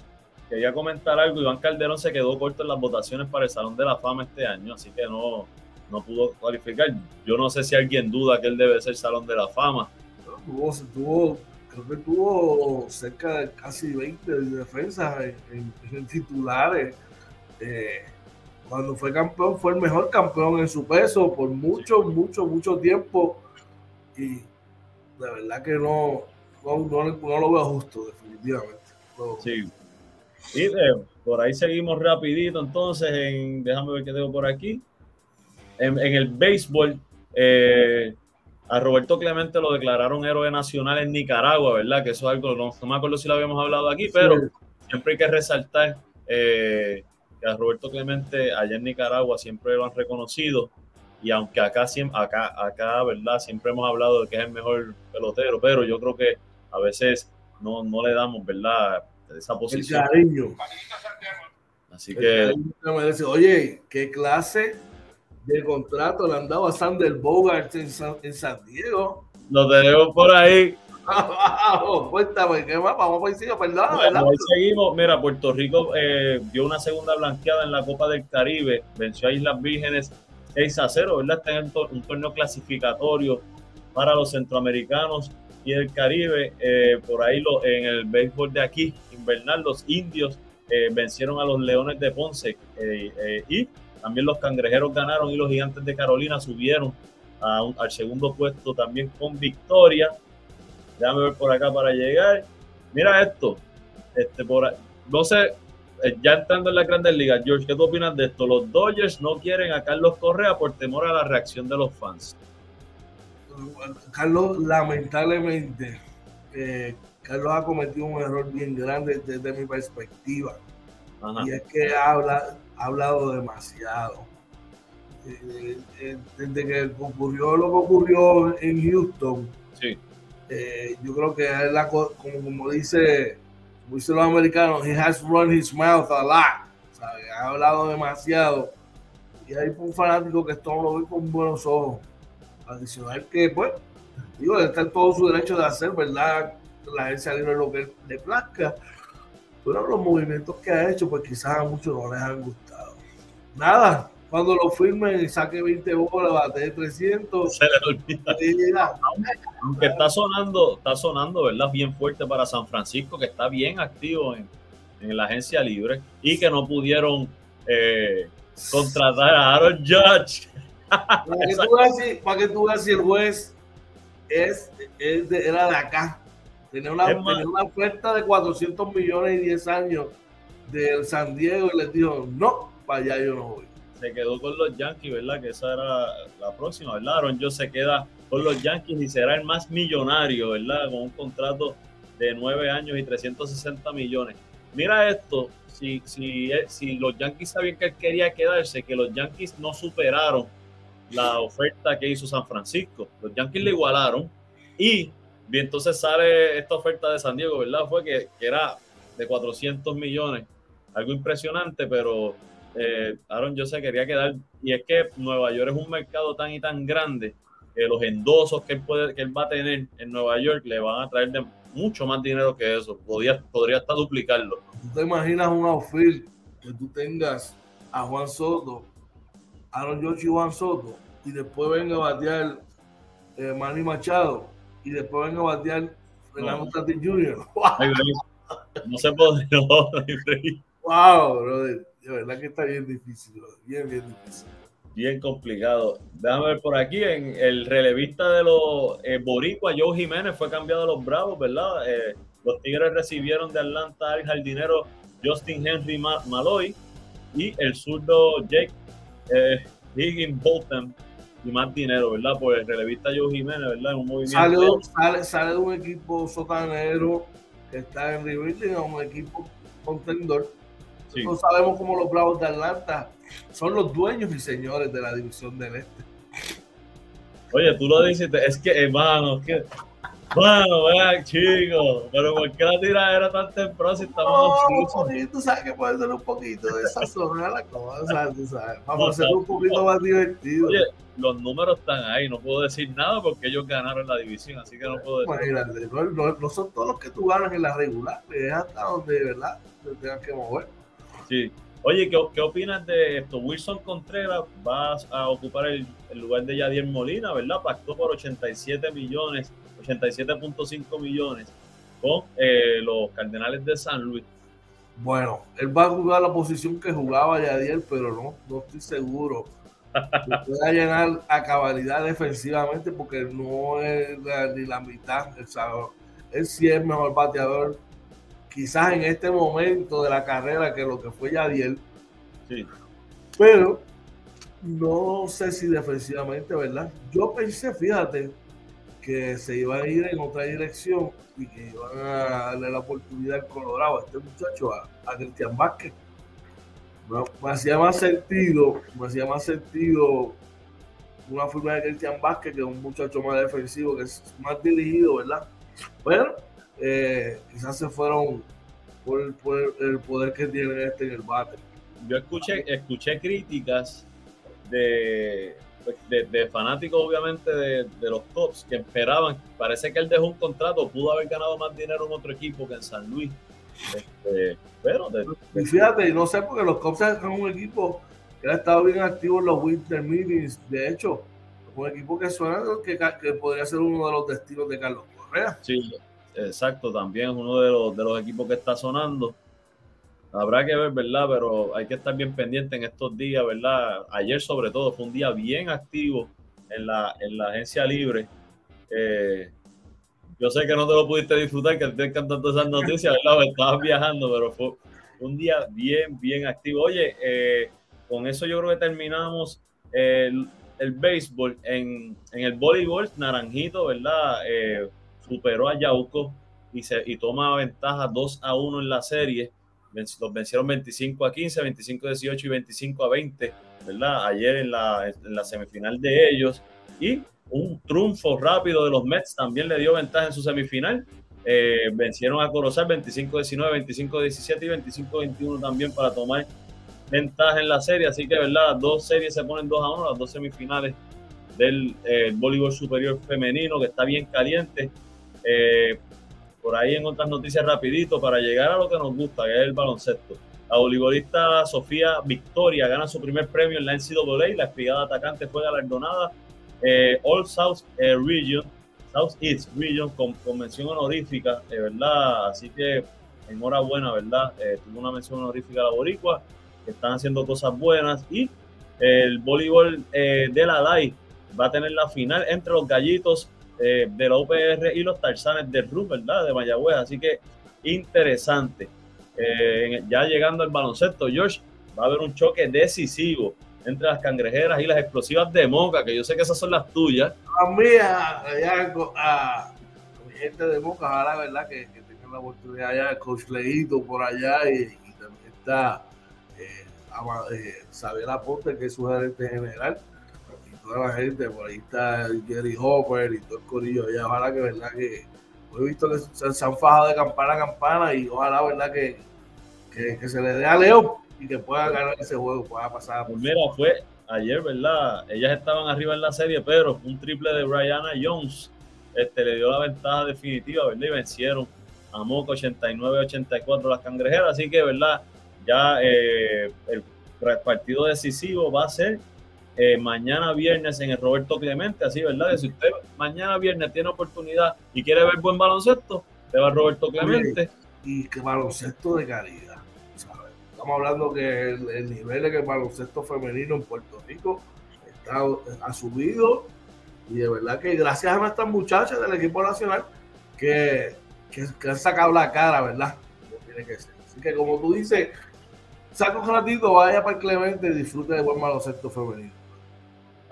quería comentar algo. Iván Calderón se quedó corto en las votaciones para el Salón de la Fama este año, así que no, no pudo cualificar. Yo no sé si alguien duda que él debe ser Salón de la Fama. Tuvo, tuvo, creo que tuvo cerca de casi 20 defensas en, en- en titulares. Eh, cuando fue campeón, fue el mejor campeón en su peso por mucho, mucho, mucho tiempo. Y de verdad que no, no, no, no lo veo justo, definitivamente. No. Sí. Y eh, por ahí seguimos rapidito, entonces, en, déjame ver qué tengo por aquí. En, en el béisbol, eh, a Roberto Clemente lo declararon héroe nacional en Nicaragua, ¿verdad? Que eso es algo, no, no me acuerdo si lo habíamos hablado aquí, pero Sí. siempre hay que resaltar eh, que a Roberto Clemente allá en Nicaragua siempre lo han reconocido y aunque acá, acá, acá, ¿verdad? Siempre hemos hablado de que es el mejor pelotero, pero yo creo que a veces no, no le damos, ¿verdad? Esa el posición. cariño. Así El que cariño que. Oye, ¿qué clase de contrato le han dado a Sander Bogart en San, en San Diego? lo tenemos por ahí. Abajo, cuéntame, ¿qué más? Vamos por encima, perdón, Bueno, seguimos. Mira, Puerto Rico eh, dio una segunda blanqueada en la Copa del Caribe, venció a Islas Vírgenes 6 a 0, ¿verdad? Está en un torneo clasificatorio para los centroamericanos y el Caribe. Eh, por ahí lo, en el béisbol de aquí, invernal, los indios eh, vencieron a los Leones de Ponce eh, eh, y también los cangrejeros ganaron y los gigantes de Carolina subieron a un- al segundo puesto también con victoria. Déjame ver por acá para llegar. Mira esto. Este, por, no sé, eh, ya entrando en la grandes ligas, George, ¿qué tú opinas de esto? Los Dodgers no quieren a Carlos Correa por temor a la reacción de los fans. Carlos, lamentablemente, eh, Carlos ha cometido un error bien grande desde mi perspectiva. Y es que habla, ha hablado demasiado. Eh, eh, desde que ocurrió lo que ocurrió en Houston, sí. Eh, yo creo que es la, como, como dice, como dicen los americanos, he has run his mouth a lot. Ha hablado demasiado. Y hay un fanático que esto lo ve con buenos ojos. Adicional que, pues, digo, está en todo su derecho de hacer, ¿verdad? La agencia libre lo que le plazca. Pero los movimientos que ha hecho, pues quizás a muchos no les han gustado. Nada, cuando lo firmen y saque 20 bolas, bate 300. Se le olvida. Aunque está sonando, está sonando, ¿verdad? Bien fuerte para San Francisco, que está bien activo en, en la agencia libre y que no pudieron eh, contratar a Aaron Judge. Para que, tú veas si, para que tú veas si el juez es, es de, era de acá. Tenía una, tenía una oferta de 400 millones y 10 años del San Diego y les dijo, no, para allá yo no voy. Se quedó con los Yankees, ¿verdad? Que esa era la próxima, ¿verdad? Aaron Judge se queda con los Yankees y será el más millonario, ¿verdad? Con un contrato de 9 años y 360 millones. Mira esto, si, si, los Yankees sabían que él quería quedarse, que los Yankees no superaron la oferta que hizo San Francisco. Los Yankees le igualaron y, entonces sale esta oferta de San Diego, ¿verdad? Fue que, era de 400 millones, algo impresionante, pero eh, Aaron yo se quería quedar. Y es que Nueva York es un mercado tan y tan grande que los endosos que él, puede, que él va a tener en Nueva York le van a traer de mucho más dinero que eso. Podría, podría hasta duplicarlo. ¿Tú te imaginas un outfield que tú tengas a Juan Soto, Aaron George y Juan Soto, y después venga a batear eh, Manny Machado, y después venga a batear Fernando Tatis Jr.? no se puede. wow, brother. De verdad que está bien difícil, bien, bien difícil bien complicado. Déjame ver por aquí, en el relevista de los eh, Boricua, Joe Jiménez fue cambiado a los Bravos, ¿verdad? Eh, los Tigres recibieron de Atlanta al jardinero Justin Henry Maloy y el zurdo Jake eh, Higgins Bolton y más dinero, ¿verdad? Pues el relevista Joe Jiménez, ¿verdad? Un movimiento. Sale, sale, de un equipo sotanero que está en rebuilding a un equipo contendor. No sabemos cómo los Bravos de Atlanta son los dueños y señores de la división del Este. Oye, tú lo dices, es que, hermano, es que. Bueno, vean, chicos, pero ¿por qué la tiradera tan temprano si estamos no, Tú sabes que puede ser un poquito de esa zona la cosa, tú sabes. Vamos a hacer un poquito más divertido. Oye, los números están ahí, no puedo decir nada porque ellos ganaron la división, así que no puedo decir. no, no, son todos los que tú ganas en la regular, es hasta donde, ¿verdad? Te tengas que mover. Sí, Oye, ¿qué, ¿qué, opinas de esto? Wilson Contreras va a ocupar el, lugar de Yadier Molina, ¿verdad? Pactó por 87 millones, 87.5 millones con eh, los Cardenales de San Luis. Bueno, él va a jugar la posición que jugaba Yadier, pero no, no estoy seguro. Puede llenar a cabalidad defensivamente porque no es ni la mitad. Él sí es mejor bateador quizás en este momento de la carrera que lo que fue Yadiel. Sí. Pero no sé si defensivamente, ¿verdad? Yo pensé, fíjate, que se iba a ir en otra dirección y que iban a darle la oportunidad al Colorado, a este muchacho, a, Cristian Vázquez. me hacía más sentido, me hacía más sentido una firma de Cristian Vázquez que un muchacho más defensivo, que es más dirigido, ¿verdad? Bueno, eh, quizás se fueron por el, poder que tiene este en el bate. Yo escuché, escuché críticas de, pues, de, fanáticos, obviamente, de, los Cubs que esperaban. Parece que él dejó un contrato, pudo haber ganado más dinero en otro equipo que en San Luis. Este, pero, y fíjate, no sé, porque los Cubs son un equipo que ha estado bien activo en los Winter Meetings. De hecho, un equipo que suena que, que podría ser uno de los destinos de Carlos Correa. Sí, exacto, también es uno de los, de los equipos que está sonando. Habrá que ver, ¿verdad? Pero hay que estar bien pendiente en estos días, ¿verdad? Ayer sobre todo fue un día bien activo en la, en la agencia libre. Eh, yo sé que no te lo pudiste disfrutar, que te encantan todas esas noticias, ¿verdad? Estabas viajando, pero fue un día bien, bien activo. Oye, eh, con eso yo creo que terminamos el, el béisbol. En, en, el voleibol, Naranjito, ¿verdad? Eh, superó a Yauco y, toma ventaja 2 a 1 en la serie. los vencieron 25 a 15, 25 a 18 y 25 a 20, ¿verdad? Ayer en la, semifinal de ellos. Y un triunfo rápido de los Mets también le dio ventaja en su semifinal. Eh, vencieron a Corozal 25-19, 25-17 y 25-21 también para tomar ventaja en la serie. Así que, ¿verdad? Dos series se ponen 2 a 1, las dos semifinales del eh, voleibol superior femenino, que está bien caliente. Eh, por ahí en otras noticias rapidito, para llegar a lo que nos gusta, que es el baloncesto. La voleibolista Sofía Victoria gana su primer premio en la NCAA, la espigada atacante fue galardonada eh, All South eh, Region, South East Region con, mención honorífica, de verdad, así que enhorabuena, ¿verdad? Eh, tuvo una mención honorífica a la Boricua, que están haciendo cosas buenas y el voleibol de la DAI va a tener la final entre los gallitos de la UPR y los tarzanes de RUF, ¿verdad? De Mayagüez, así que interesante. ya llegando al baloncesto, George, va a haber un choque decisivo entre las cangrejeras y las explosivas de Moca, que yo sé que esas son las tuyas. A mí, allá, a, mi gente de Moca, ojalá, ¿verdad? Que, que tengan la oportunidad allá, el coach Leito por allá y, también está eh, eh, Xavier Aponte, que es su gerente general, y toda la gente, por ahí está Jerry Hopper y todo el corillo allá, ojalá que, ¿verdad? Que he visto que se, han fajado de campana a campana y ojalá, ¿verdad? Que, que, que se le dé a Leo y que pueda ganar ese juego, pueda pasar. Pues mira, fue ayer, ¿verdad? Ellas estaban arriba en la serie, pero un triple de Brianna Jones este, le dio la ventaja definitiva, ¿verdad? Y vencieron a Moco 89-84 las cangrejeras. Así que, ¿verdad? Ya eh, el partido decisivo va a ser eh, mañana viernes en el Roberto Clemente. Así, ¿verdad? Que si usted mañana viernes tiene oportunidad y quiere ver buen baloncesto, le va Roberto Clemente. Y que baloncesto de calidad estamos hablando que el, nivel de que el baloncesto femenino en Puerto Rico está, ha subido y de verdad que gracias a nuestras muchachas del equipo nacional que, que, han sacado la cara, ¿verdad? tiene que ser. Así que como tú dices, saca un ratito, vaya para el Clemente y disfrute de buen baloncesto femenino.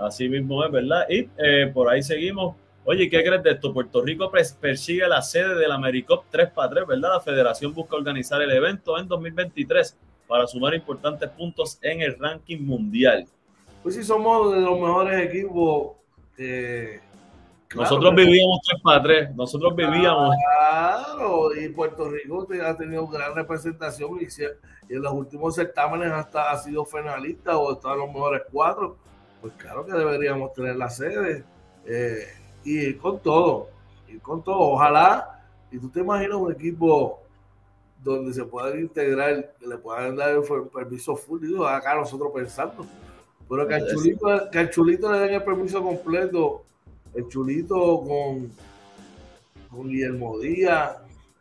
Así mismo es, ¿verdad? Y eh, por ahí seguimos. Oye, ¿qué crees de esto? Puerto Rico persigue la sede del AmeriCop 3x3, ¿verdad? La federación busca organizar el evento en 2023 para sumar importantes puntos en el ranking mundial. Pues sí, somos de los mejores equipos. Eh, nosotros vivíamos 3 para 3, nosotros vivíamos. Claro, y Puerto Rico ha tenido gran representación y, en los últimos certámenes hasta ha sido finalista o está en los mejores cuatro. Pues claro que deberíamos tener la sede eh, y ir con todo, ir con todo. Ojalá, y tú te imaginas un equipo donde se puedan integrar, que le puedan dar el permiso full, digo, acá nosotros pensando. Pero que al, chulito, que al chulito le den el permiso completo, el chulito con, con Guillermo Díaz,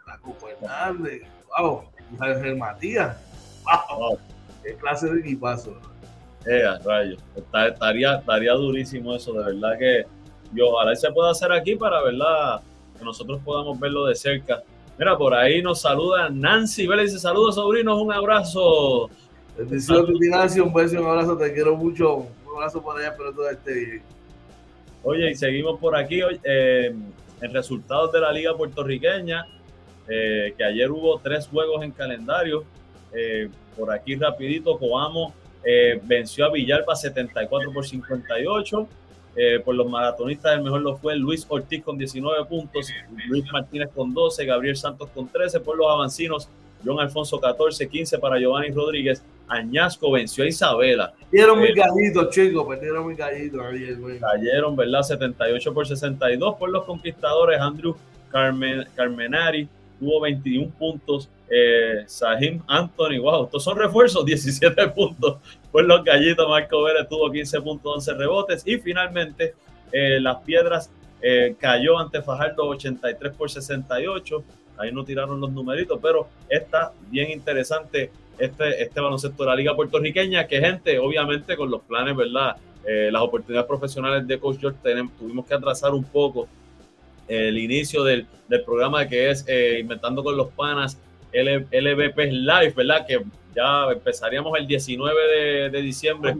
la Copa Hernández, wow, y Ángel Matías, wow, qué clase de equipazo. Eh, estaría, estaría durísimo eso, de verdad que yo ojalá se pueda hacer aquí para verdad que nosotros podamos verlo de cerca Mira, por ahí nos saluda Nancy Vélez. Dice saludos, sobrinos, un abrazo. Bendiciones, Nancy, un beso, un abrazo, te quiero mucho. Un abrazo por allá, espero todo esté bien. Oye, y seguimos por aquí eh, en resultados de la Liga Puertorriqueña, eh, que ayer hubo tres juegos en calendario. Eh, por aquí rapidito, Coamo venció a Villalba 74 por 58. Eh, por los maratonistas, el mejor lo fue Luis Ortiz con 19 puntos, Luis Martínez con 12, Gabriel Santos con 13. Por los avancinos, John Alfonso 14, 15 para Giovanni Rodríguez. Añasco venció a Isabela. Perdieron eh, muy gallitos, chicos, perdieron muy gallitos. Cayeron, ¿verdad? 78 por 62 por los conquistadores. Andrew Carmen, Carmenari tuvo 21 puntos. Eh, Sahim Anthony, wow, estos son refuerzos, 17 puntos por los gallitos. Marco Vélez tuvo 15 puntos, 11 rebotes. Y finalmente, eh, las piedras eh, cayó ante Fajardo 83 por 68. Ahí no tiraron los numeritos, pero está bien interesante este, este baloncesto de la Liga Puertorriqueña, que gente, obviamente con los planes, ¿verdad? Eh, las oportunidades profesionales de Coach George tuvimos que atrasar un poco el inicio del, del programa que es Inventando con los Panas, LVP Live, ¿verdad? Que ya empezaríamos el 19 de, diciembre.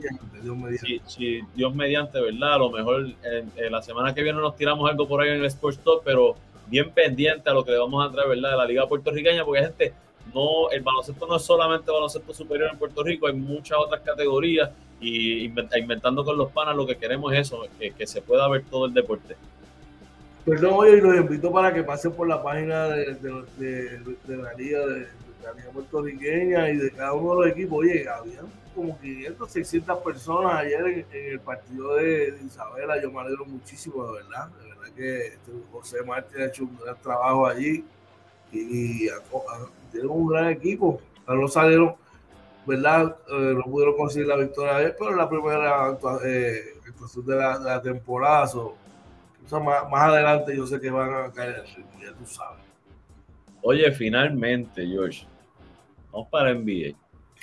Si, Dios mediante, ¿verdad? A lo mejor en, la semana que viene nos tiramos algo por ahí en el Sports Talk, pero bien pendiente a lo que le vamos a traer, ¿verdad? De la Liga Puertorriqueña, porque gente, no, el baloncesto no es solamente baloncesto superior en Puerto Rico, hay muchas otras categorías y inventando con los panas lo que queremos es eso, que, se pueda ver todo el deporte. Pues no, y los invito para que pasen por la página de, la liga de, la liga puertorriqueña y de cada uno de los equipos. Oye, había como 500, 600 personas ayer en, el partido de, Isabela. Yo me alegro muchísimo, de verdad. De verdad que este, José Martín ha hecho un gran trabajo allí y, tienen un gran equipo. No salieron, ¿verdad? Eh, no pudieron conseguir la victoria ayer, pero la primera eh, actuación de la, la temporada. Más, más, adelante yo sé que van a caer el ritmo, ya tú sabes. Oye, finalmente, George, vamos para NBA.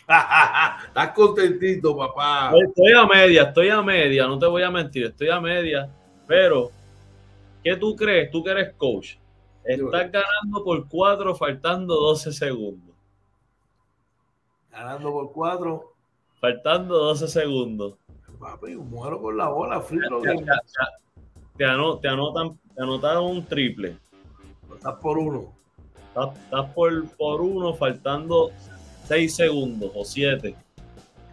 Estás contentito, papá. Estoy a media, estoy a media, no te voy a mentir, estoy a media, pero ¿qué tú crees? Tú que eres coach. Estás ganando por cuatro, faltando 12 segundos. Ganando por cuatro. Faltando 12 segundos. Papi, muero por la bola, te, anotan, te anotaron un triple. Estás por uno. Estás, por, por uno, faltando 6 segundos o 7.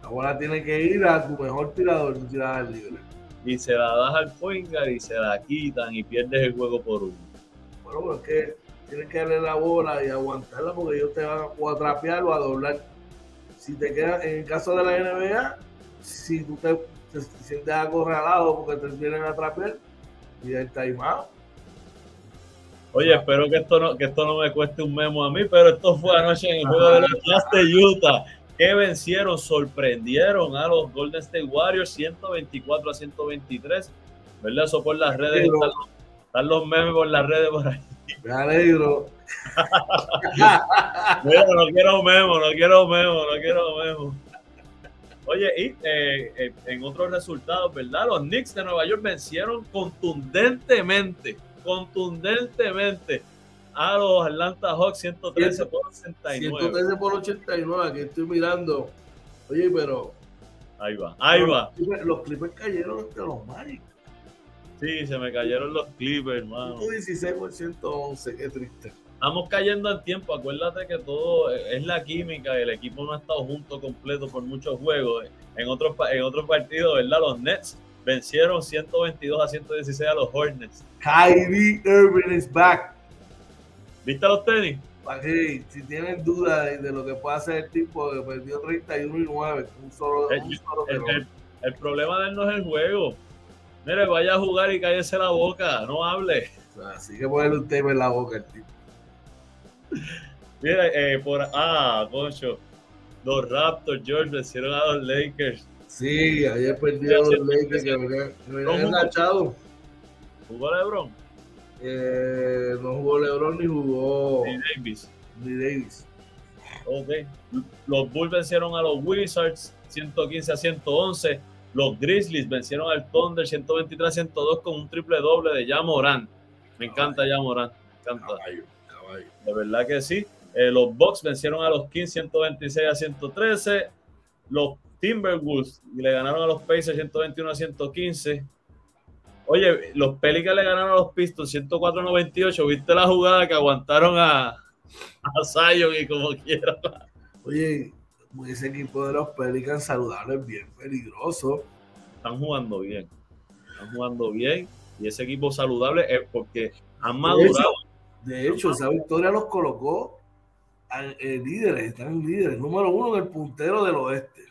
Ahora tiene que ir a tu mejor tirador, tirar libre. Y se la das al Fuenga y se la quitan y pierdes el juego por uno. Bueno, pero es que tienes que darle la bola y aguantarla porque ellos te van a, o a trapear o a doblar. Si te quedas, en el caso de la NBA, si tú te, sientes acorralado porque te vienen a trapear, y el timeout Oye, espero que esto no, que esto no me cueste un memo a mí, pero esto fue anoche en el juego de los Jazz de Utah, que vencieron, sorprendieron a los Golden State Warriors 124 a 123. ¿Verdad? Eso por las redes. Están, los memes por las redes por ahí. Me alegro. Mira, no quiero memo, no quiero memo, no quiero memo. Oye, y eh, eh, en otros resultados, ¿verdad? Los Knicks de Nueva York vencieron contundentemente contundentemente a los Atlanta Hawks 113 por 89. 113 por 89, aquí estoy mirando. Oye, pero. Ahí va, ahí va. Los Clippers cayeron entre los Magic. Sí, se me cayeron los Clippers, hermano. 116 por 111, qué triste. Estamos cayendo al tiempo. Acuérdate que todo es la química. El equipo no ha estado junto completo por muchos juegos. En otros, en otros partidos, ¿verdad? Los Nets vencieron 122 a 116 a los Hornets. Kyrie Irving is back. ¿Viste los tenis? si tienen dudas de, lo que puede hacer el tipo, que perdió 31 y 9, un solo, el, el, problema de él no es el juego. Mire, vaya a jugar y cállese la boca, no hable. Así que ponerle un tema en la boca el tipo. Mire, eh, por. Ah, Concho. Los Raptors, George, vencieron a los Lakers Sí, ayer perdieron los Lakers que me, habían enganchado. ¿Jugó LeBron? Eh, no jugó LeBron ni jugó. Ni Davis. Ni Davis. Ok. Los Bulls vencieron a los Wizards 115 a 111. Los Grizzlies vencieron al Thunder 123 a 102 con un triple doble de Jamoran. Me encanta Jamoran. Me encanta. Caballo, caballo. De verdad que sí. Eh, los Bucks vencieron a los Kings 126 a 113. Los Timberwolves y le ganaron a los Pacers 121 a 115. Oye, los Pelicans le ganaron a los Pistons 104 a 98. ¿Viste la jugada que aguantaron a, a Zion y como quiera? Oye, ese equipo de los Pelicans saludable es bien peligroso. Están jugando bien. Están jugando bien. Y ese equipo saludable es porque han madurado. De hecho, esa victoria los colocó en líderes, están líderes, número uno en el puntero del oeste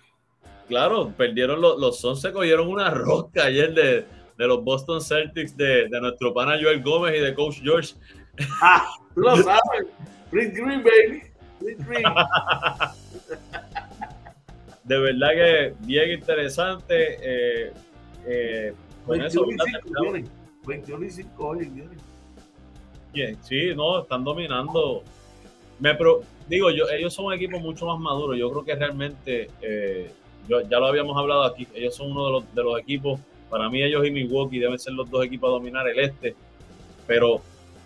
claro, perdieron los, los Suns cogieron una rosca ayer de, de los Boston Celtics de, de, nuestro pana Joel Gómez y de Coach George. Ah, tú lo sabes. Green Green, baby. Green de verdad que bien interesante. Eh, eh, con 21 eso, 21 y 5 hoy Bien, sí, no, están dominando. Me pro, digo, yo, ellos son un equipo mucho más maduro. Yo creo que realmente eh, ya lo habíamos hablado aquí, ellos son uno de los, de los equipos, para mí ellos y Milwaukee deben ser los dos equipos a dominar el este, pero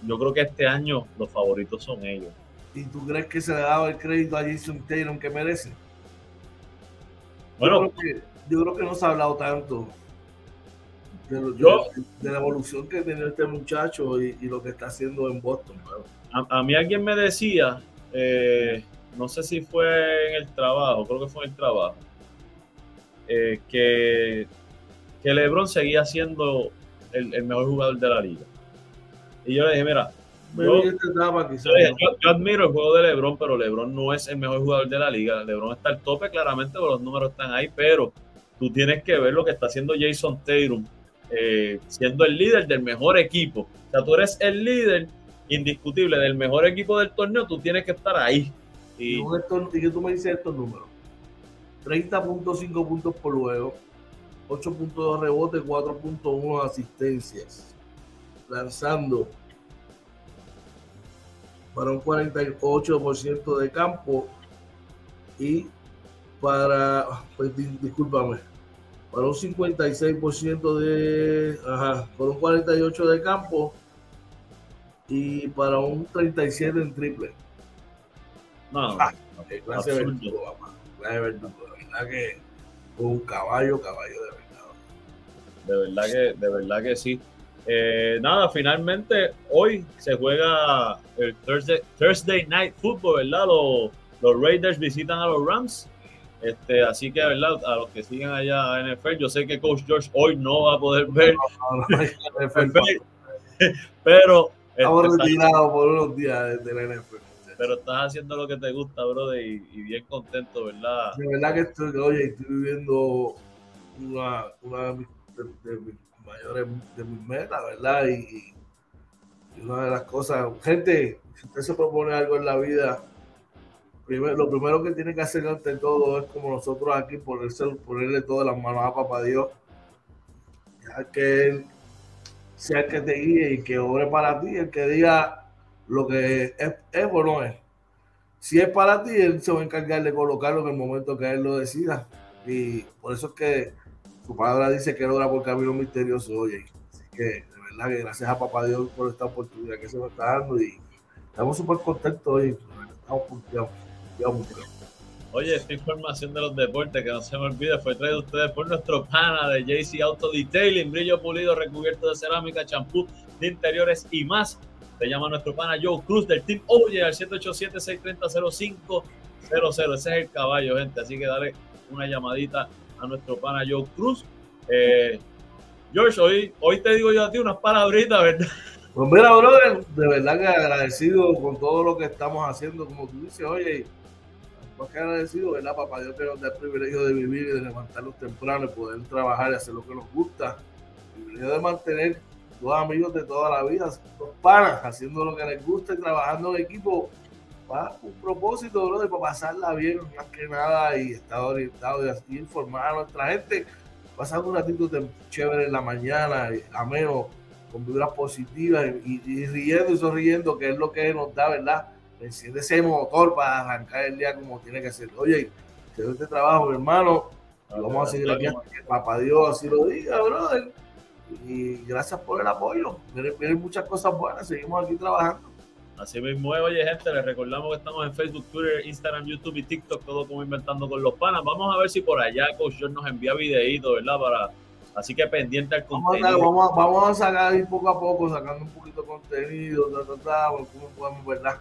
yo creo que este año los favoritos son ellos. ¿Y tú crees que se le ha dado el crédito a Jason Taylor que merece? Bueno, yo creo que, no se ha hablado tanto de, de, la evolución que tiene este muchacho y, lo que está haciendo en Boston. A, mí alguien me decía, eh, no sé si fue en el trabajo, creo que fue en el trabajo, eh, que, que LeBron seguía siendo el, el, mejor jugador de la liga. Y yo le dije, mira, yo, yo, admiro el juego de LeBron, pero LeBron no es el mejor jugador de la liga. LeBron está al tope, claramente, pero los números están ahí, pero tú tienes que ver lo que está haciendo Jason Tatum, eh, siendo el líder del mejor equipo. O sea, tú eres el líder indiscutible del mejor equipo del torneo, tú tienes que estar ahí. Y, ¿Y que tú me dices estos números: 30.5 puntos por juego, 8.2 rebotes, 4.1 asistencias, lanzando para un 48% de campo y para, pues discúlpame, para un 56% de, ajá, para un 48% de campo y para un 37 en triple. No, ah, clase de verdugo, clase de verdugo, de verdad que un caballo, caballo de verdad. De verdad que, de verdad que sí. Eh, nada, finalmente hoy se juega el Thursday, Thursday Night Football, ¿verdad? Los, los Raiders visitan a los Rams. Este, así que, ¿verdad? A los que siguen allá en NFL, yo sé que Coach George hoy no va a poder ver. pero. Estamos este, retirados por unos días de la NFL. Pero estás haciendo lo que te gusta, brother, y, y bien contento, ¿verdad? De verdad que estoy, oye, estoy viviendo una, una de, mis, mayores, de mis metas, ¿verdad? Y, y, una de las cosas, gente, si usted se propone algo en la vida, lo primero que tiene que hacer ante todo es como nosotros aquí, ponerse, ponerle todas las manos a papá Dios, ya que Él sea el que te guíe y que obre para ti, el que diga lo que es, es o no es. Si es para ti, Él se va a encargar de colocarlo en el momento que Él lo decida. Y por eso es que su palabra dice que Él por camino misterioso, oye. Así que de verdad que gracias a papá Dios por esta oportunidad que se me está dando y estamos súper contentos hoy. Estamos Oye, esta información de los deportes que no se me olvide fue traída ustedes por nuestro pana de JC Auto Detailing, brillo pulido, recubierto de cerámica, champú de interiores y más. Se llama nuestro pana Joe Cruz del Team Oye al 787-630-0500. Ese es el caballo, gente. Así que dale una llamadita a nuestro pana Joe Cruz. Eh, George, hoy, hoy te digo yo a ti unas palabritas, ¿verdad? Pues mira, brother, de verdad que agradecido con todo lo que estamos haciendo, como tú dices, oye más que agradecido, ¿verdad? Papá Dios que nos da el privilegio de vivir y de levantarnos temprano y poder trabajar y hacer lo que nos gusta. El privilegio de mantener dos amigos de toda la vida, dos panas, haciendo lo que les gusta y trabajando en equipo para un propósito, ¿no? De pasarla bien, más que nada, y estar orientado y informar a nuestra gente, pasando un ratito chévere en la mañana, ameno, con vibras positivas y riendo y sonriendo, que es lo que nos da, ¿verdad? Enciende ese motor para arrancar el día como tiene que ser. Oye, te doy este trabajo, hermano, y vamos a seguir aquí hasta que papá Dios así lo diga, brother. Y gracias por el apoyo. Vienen, muchas cosas buenas, seguimos aquí trabajando. Así mismo oye gente, les recordamos que estamos en Facebook, Twitter, Instagram, YouTube y TikTok, todo como inventando con los panas. Vamos a ver si por allá Coach George nos envía videitos, ¿verdad? Para, así que pendiente al contenido. Vamos a, vamos a, sacar poco a poco, sacando un poquito de contenido, ta, ta, ta, cómo podemos, ¿verdad?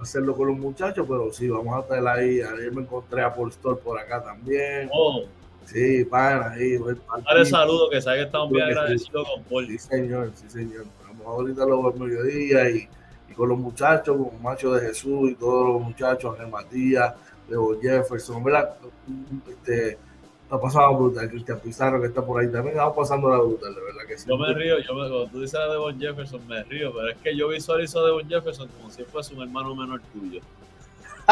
Hacerlo con los muchachos, pero sí, vamos a estar ahí. Ayer me encontré a Paul Store por acá también. Oh. Sí, para ahí. Dale saludo, que sabe que estamos bien agradecidos con Paul. Sí, señor, sí, señor. Vamos ahorita los mediodía y, y con los muchachos, con Macho de Jesús y todos los muchachos, Ángel Matías, Leo Jefferson, ¿verdad? Este, está pasando brutal. Cristian Pizarro que está por ahí también, estamos pasando la brutal, de verdad que sí. Yo me río, yo me, cuando tú dices a Devon Jefferson, me río, pero es que yo visualizo a Devon Jefferson como si fuese un hermano menor tuyo.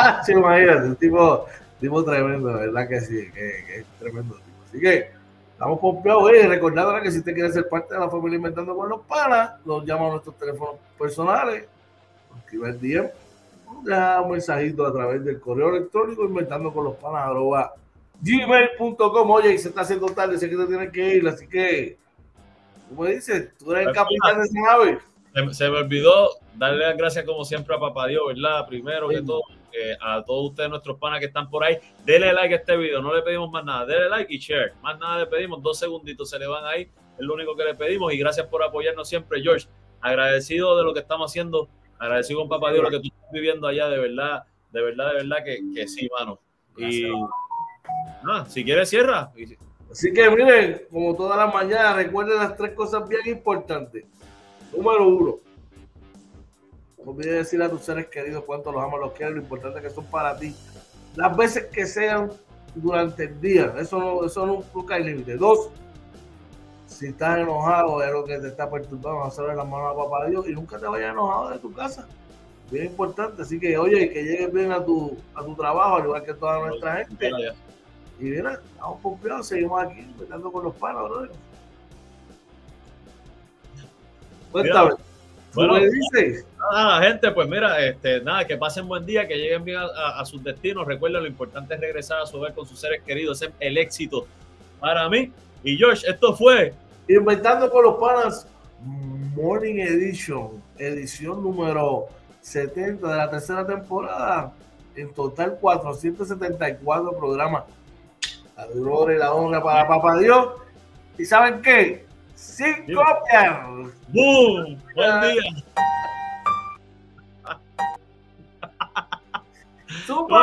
Ah, sí, imagínate, un tipo, tipo tremendo, de verdad que sí, que, es tremendo tipo. Así que estamos pompeados, y recordando que si usted quiere ser parte de la familia Inventando con los Panas, nos llama a nuestros teléfonos personales, escribe el DM, deja un mensajito a través del correo electrónico inventando con los panas arroba gmail.com. Oye, y se está haciendo tarde, sé que te tienes que ir, así que, como dices, tú eres el capitán de ese nave. Se, me olvidó darle las gracias, como siempre, a Papá Dios, ¿verdad? Primero que todo, a todos ustedes, nuestros panas que están por ahí, denle like a este video, no le pedimos más nada, denle like y share. Más nada le pedimos, dos segunditos se le van ahí, es lo único que le pedimos y gracias por apoyarnos siempre, George. Agradecido de lo que estamos haciendo, agradecido con Papá Dios, lo que tú estás viviendo allá, de verdad De verdad, de verdad que, que sí, mano. Y ah, si quieres, cierra. Así que miren, como todas las mañanas, recuerden las tres cosas bien importantes. Número uno, no olvides decir a tus seres queridos cuánto los amas, los quieres, lo importante que son para ti. Las veces que sean durante el día, eso no, eso no nunca hay límite. Dos, si estás enojado es lo que te está perturbando, hacerle la mano a papá Dios y nunca te vayas enojado de tu casa. Bien importante, así que oye, que llegues bien a tu, a tu trabajo, al igual que toda nuestra gente. Y mira, estamos pompeados, seguimos aquí, metiendo con los panos, brother. Cuéntame. Bueno, ¿Qué dices? Nada, gente, pues mira, este, nada, que pasen buen día, que lleguen bien a, sus destinos. Recuerden, lo importante es regresar a su vez con sus seres queridos. Es el éxito para mí. Y George, esto fue Inventando con los Panas Morning Edition, edición número 70 de la tercera temporada. En total 474 programas. La gloria y la honra para Papá Dios. ¿Y saben qué? Sin copiar. ¡Boom! Buen día. Super.